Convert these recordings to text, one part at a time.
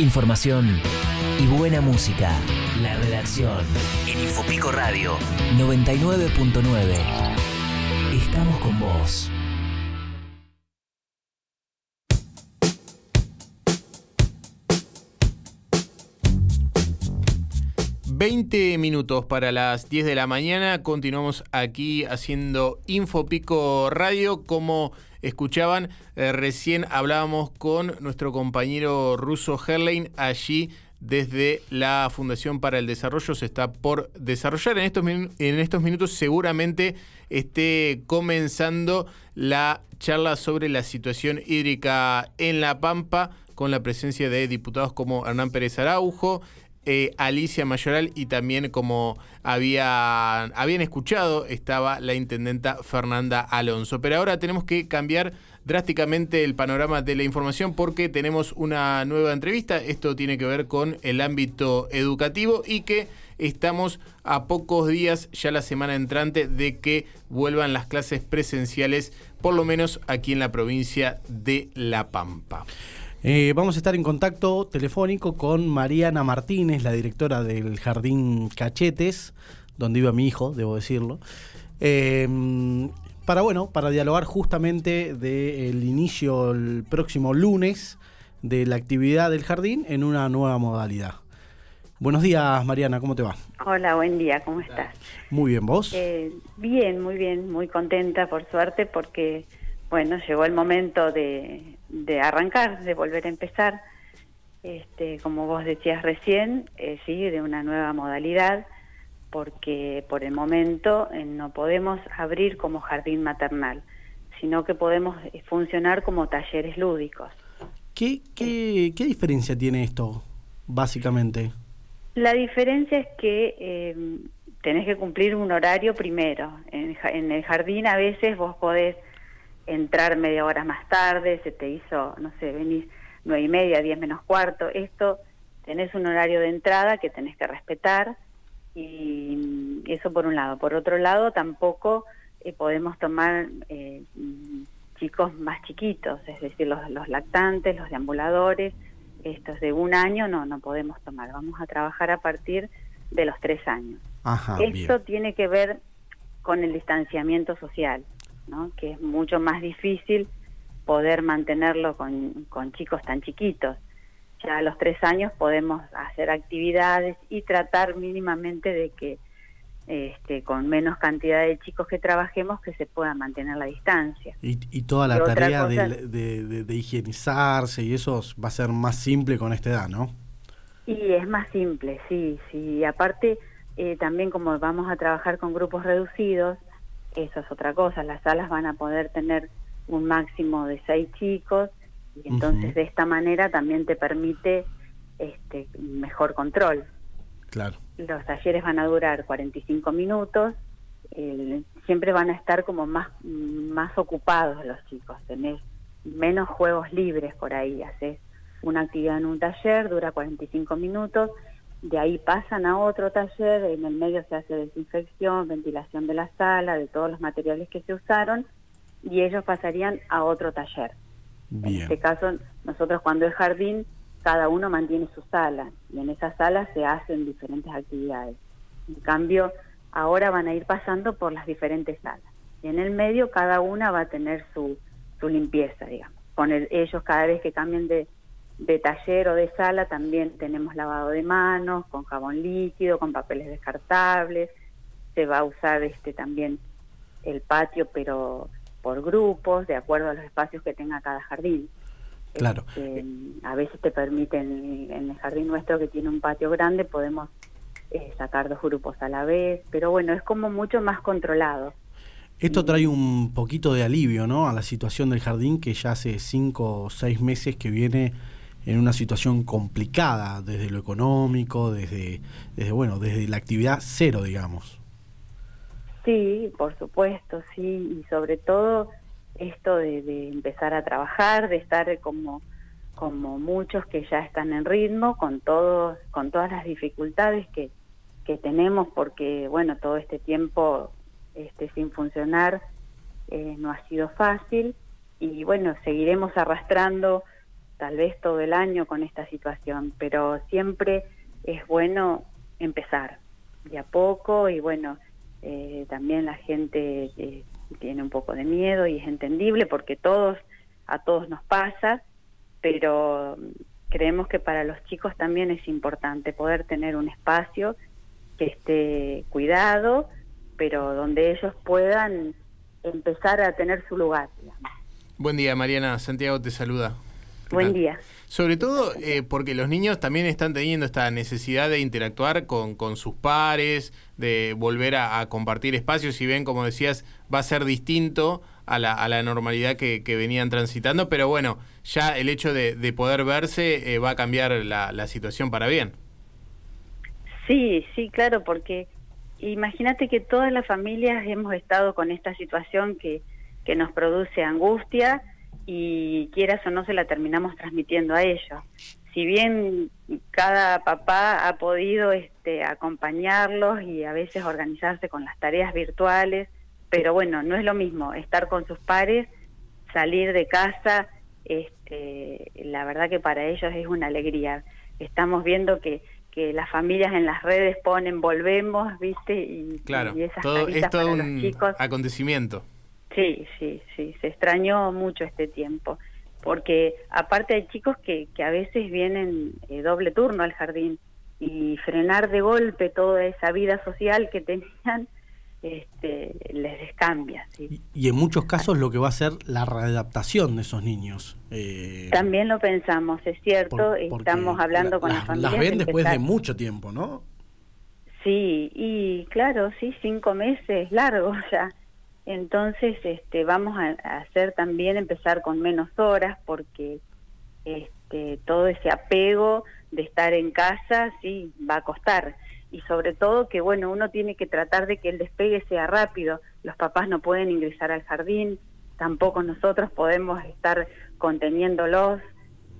Información y buena música. La redacción en Infopico Radio 99.9. Estamos con vos. 20 minutos para las 10 de la mañana. Continuamos aquí haciendo Infopico Radio. Como escuchaban, eh, recién hablábamos con nuestro compañero ruso Herlein allí desde la Fundación para el Desarrollo se está por desarrollar. En estos, en estos minutos seguramente esté comenzando la charla sobre la situación hídrica en La Pampa con la presencia de diputados como Hernán Pérez Araujo, eh, Alicia Mayoral y también como había, habían escuchado estaba la intendenta Fernanda Alonso. Pero ahora tenemos que cambiar drásticamente el panorama de la información porque tenemos una nueva entrevista. Esto tiene que ver con el ámbito educativo y que estamos a pocos días, ya la semana entrante, de que vuelvan las clases presenciales, por lo menos aquí en la provincia de La Pampa. Eh, vamos a estar en contacto telefónico con Mariana Martínez, la directora del Jardín Cachetes, donde iba mi hijo, debo decirlo. Eh, para bueno, para dialogar justamente del inicio el próximo lunes de la actividad del jardín en una nueva modalidad. Buenos días, Mariana, ¿cómo te va? Hola, buen día, ¿cómo estás? Muy bien, ¿vos? Eh, bien, muy bien, muy contenta por suerte porque, bueno, llegó el momento de, de arrancar, de volver a empezar, este, como vos decías recién, eh, sí, de una nueva modalidad, porque por el momento eh, no podemos abrir como jardín maternal, sino que podemos eh, funcionar como talleres lúdicos. ¿Qué, qué, qué diferencia tiene esto, básicamente? La diferencia es que tenés que cumplir un horario primero. En, en el jardín a veces vos podés entrar media hora más tarde, se te hizo, no sé, venís nueve y media, diez menos cuarto, esto tenés un horario de entrada que tenés que respetar y eso por un lado. Por otro lado, tampoco eh, podemos tomar eh, chicos más chiquitos, es decir, los, los lactantes, los deambuladores, estos de un año no, no podemos tomar, vamos a trabajar a partir de los tres años. Esto tiene que ver con el distanciamiento social que es mucho más difícil poder mantenerlo con, con chicos tan chiquitos. Ya a los tres años podemos hacer actividades y tratar mínimamente de que este, con menos cantidad de chicos que trabajemos que se pueda mantener la distancia. Y, toda la tarea de, de, higienizarse y eso va a ser más simple con esta edad, ¿no? Y es más simple, sí, sí. Aparte, eh, también como vamos a trabajar con grupos reducidos, eso es otra cosa, las salas van a poder tener un máximo de seis chicos y entonces de esta manera también te permite este mejor control. Claro. Los talleres van a durar 45 minutos, siempre van a estar como más, más ocupados los chicos, tenés menos juegos libres por ahí, haces una actividad en un taller, dura 45 minutos, de ahí pasan a otro taller, en el medio se hace desinfección, ventilación de la sala, de todos los materiales que se usaron, y ellos pasarían a otro taller. En este caso, nosotros cuando es jardín, cada uno mantiene su sala, y en esa sala se hacen diferentes actividades. En cambio, ahora van a ir pasando por las diferentes salas. Y en el medio cada una va a tener su, su limpieza, digamos. Con ellos cada vez que cambien de, de taller o de sala también tenemos lavado de manos, con jabón líquido, con papeles descartables. Se va a usar este también el patio, pero por grupos, de acuerdo a los espacios que tenga cada jardín. Claro. Este, a veces te permiten, en el jardín nuestro que tiene un patio grande, podemos eh, sacar dos grupos a la vez, pero bueno, es como mucho más controlado. Esto trae un poquito de alivio, ¿no? A la situación del jardín que ya hace cinco o seis meses que viene en una situación complicada desde lo económico, desde, desde bueno, desde la actividad cero, digamos. Sí, por supuesto, sí, y sobre todo esto de, empezar a trabajar, de estar como como muchos que ya están en ritmo, con todos, con todas las dificultades que, que tenemos, porque bueno, todo este tiempo este, sin funcionar eh, no ha sido fácil, y bueno, seguiremos arrastrando tal vez todo el año con esta situación, pero siempre es bueno empezar de a poco y bueno, eh, también la gente eh, tiene un poco de miedo y es entendible porque todos, a todos nos pasa, pero creemos que para los chicos también es importante poder tener un espacio que esté cuidado, pero donde ellos puedan empezar a tener su lugar. Buen día, Mariana. Santiago te saluda. Buen día. Sobre todo eh, porque los niños también están teniendo esta necesidad de interactuar con, con sus pares, de volver a, compartir espacios. Si ven, como decías, va a ser distinto a la, a la normalidad que, venían transitando, pero bueno, ya el hecho de, poder verse eh, va a cambiar la, la situación para bien. Sí, sí, claro, porque imagínate que todas las familias hemos estado con esta situación que, que nos produce angustia y quieras o no se la terminamos transmitiendo a ellos. Si bien cada papá ha podido este, acompañarlos y a veces organizarse con las tareas virtuales, pero bueno, no es lo mismo estar con sus pares, salir de casa, este, la verdad que para ellos es una alegría. Estamos viendo que, que las familias en las redes ponen volvemos, ¿viste? Y, claro, esas todo, es todo un acontecimiento. Sí, sí, sí, se extrañó mucho este tiempo, porque aparte hay chicos que, que a veces vienen eh, doble turno al jardín y frenar de golpe toda esa vida social que tenían este, les descambia. ¿sí? Y, en muchos casos lo que va a ser la readaptación de esos niños. Eh, También lo pensamos, es cierto, estamos hablando con las familias. Las ven después de mucho tiempo, ¿no? Sí, y claro, sí, cinco meses, largo ya. Entonces, este, vamos a, hacer también empezar con menos horas porque este, todo ese apego de estar en casa, sí, va a costar. Y sobre todo que, bueno, uno tiene que tratar de que el despegue sea rápido. Los papás no pueden ingresar al jardín, tampoco nosotros podemos estar conteniéndolos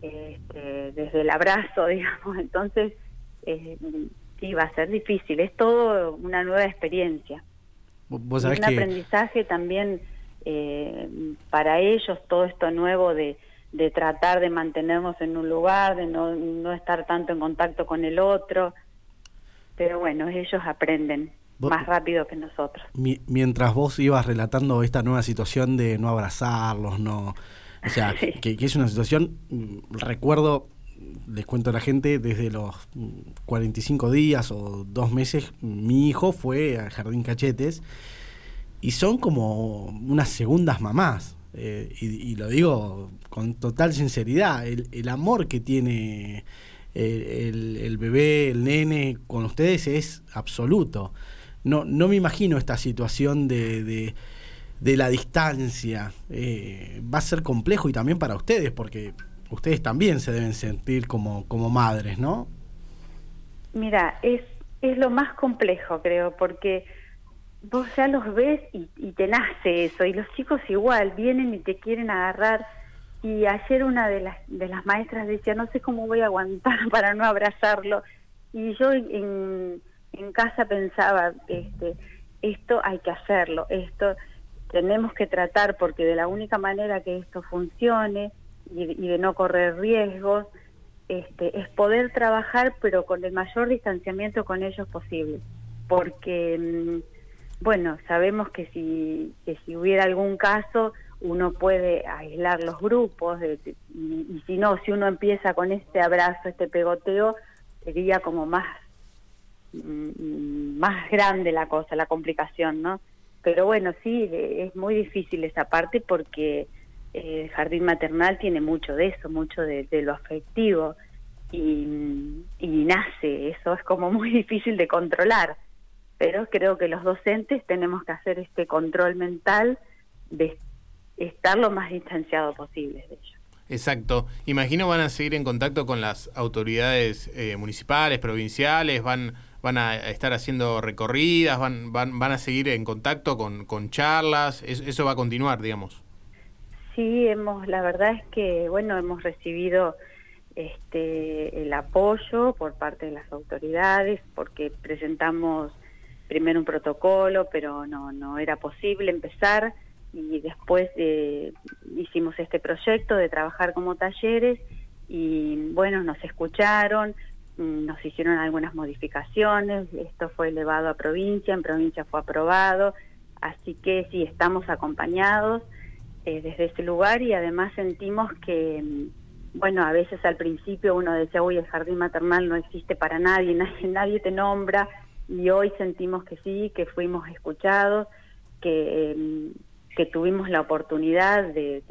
este, desde el abrazo, digamos. Entonces, eh, sí, va a ser difícil. Es todo una nueva experiencia un aprendizaje también eh, para ellos, todo esto nuevo de, de tratar de mantenernos en un lugar, de no, no estar tanto en contacto con el otro. Pero bueno, ellos aprenden más rápido que nosotros. mientras vos ibas relatando esta nueva situación de no abrazarlos, no... O sea, que, que, es una situación, mm, recuerdo les cuento a la gente, desde los 45 días o dos meses, mi hijo fue al Jardín Cachetes y son como unas segundas mamás. Eh, y, lo digo con total sinceridad, el, amor que tiene eh, el, bebé, el nene con ustedes es absoluto. No, no me imagino esta situación de, de, la distancia. Eh, va a ser complejo y también para ustedes, porque ustedes también se deben sentir como, como madres, ¿no? Mira, es, es lo más complejo, creo, porque vos ya los ves y, te nace eso, y los chicos igual vienen y te quieren agarrar. Y ayer una de las, de las maestras decía, no sé cómo voy a aguantar para no abrazarlo. Y yo en, en casa pensaba, este, esto hay que hacerlo, esto tenemos que tratar porque de la única manera que esto funcione y, de no correr riesgos, este, es poder trabajar pero con el mayor distanciamiento con ellos posible, porque mm, bueno, sabemos que si, que si hubiera algún caso uno puede aislar los grupos y, si no, si uno empieza con este abrazo, este pegoteo, sería como más, mm, más grande la cosa, la complicación, ¿no? Pero bueno, sí, es muy difícil esa parte porque el jardín maternal tiene mucho de eso, mucho de, lo afectivo y, nace, eso es como muy difícil de controlar, pero creo que los docentes tenemos que hacer este control mental de estar lo más distanciado posible de ellos. Exacto. Imagino van a seguir en contacto con las autoridades eh, municipales, provinciales, van van a estar haciendo recorridas, van van, van a seguir en contacto con, con charlas, eso va a continuar, digamos. Sí, hemos, la verdad es que, bueno, hemos recibido este, el apoyo por parte de las autoridades porque presentamos primero un protocolo, pero no, no era posible empezar y después hicimos este proyecto de trabajar como talleres y bueno, nos escucharon, mm, nos hicieron algunas modificaciones, esto fue elevado a provincia, en provincia fue aprobado, así que sí, estamos acompañados eh, desde ese lugar y además sentimos que, mm, bueno, a veces al principio uno decía, uy, el jardín maternal no existe para nadie, nadie, te nombra, y hoy sentimos que sí, que fuimos escuchados, que, mm, que tuvimos la oportunidad de,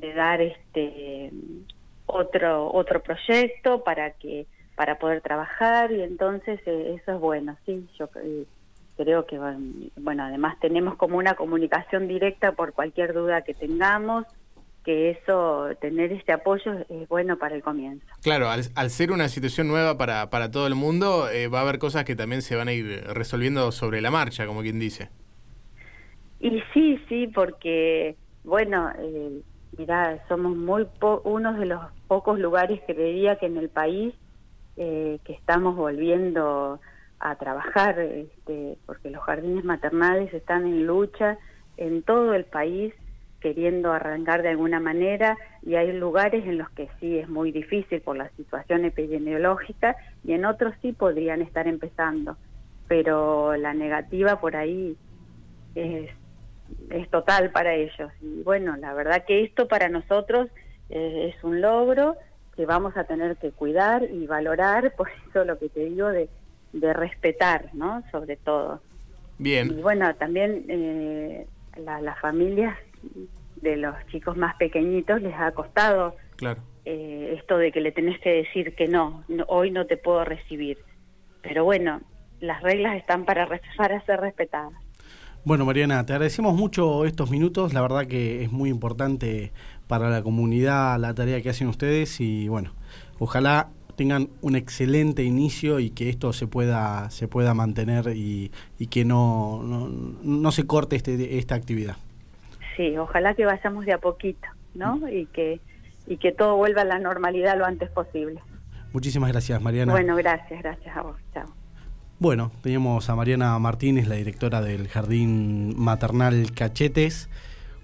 de dar este otro otro proyecto para que para poder trabajar y entonces eh, eso es bueno sí yo eh, creo que bueno además tenemos como una comunicación directa por cualquier duda que tengamos que eso tener este apoyo es bueno para el comienzo. Claro al, ser una situación nueva para para todo el mundo eh, va a haber cosas que también se van a ir resolviendo sobre la marcha como quien dice. Y sí sí porque bueno eh, Mirá, somos muy uno de los pocos lugares que diría que en el país eh, que estamos volviendo a trabajar, este, porque los jardines maternales están en lucha en todo el país, queriendo arrancar de alguna manera, y hay lugares en los que sí es muy difícil por la situación epidemiológica, y en otros sí podrían estar empezando, pero la negativa por ahí es es total para ellos. Y bueno, la verdad que esto para nosotros eh, es un logro que vamos a tener que cuidar y valorar, por eso lo que te digo de, de respetar, ¿no? Sobre todo. Bien. Y bueno, también eh, las familias de los chicos más pequeñitos les ha costado claro. eh, esto de que le tenés que decir que no, hoy no te puedo recibir. Pero bueno, las reglas están para, para ser respetadas. Bueno, Mariana, te agradecemos mucho estos minutos. La verdad que es muy importante para la comunidad la tarea que hacen ustedes y bueno, ojalá tengan un excelente inicio y que esto se pueda se pueda mantener y, y que no, no, no, se corte este, esta actividad. Sí, ojalá que vayamos de a poquito, ¿no? Mm. Y que y que todo vuelva a la normalidad lo antes posible. Muchísimas gracias, Mariana. Bueno, gracias, gracias a vos. Chao. Bueno, teníamos a Mariana Martínez, la directora del Jardín Maternal Cachetes,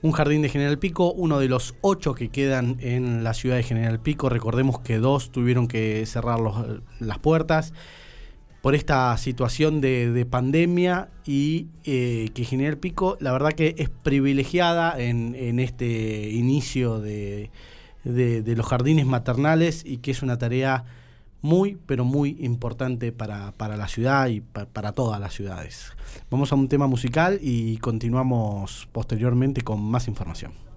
un jardín de General Pico, uno de los ocho que quedan en la ciudad de General Pico. Recordemos que dos tuvieron que cerrar las puertas por esta situación de, pandemia y eh, que General Pico, la verdad que es privilegiada en, este inicio de, de los jardines maternales y que es una tarea muy, pero muy importante para, para la ciudad y para todas las ciudades. Vamos a un tema musical y continuamos posteriormente con más información.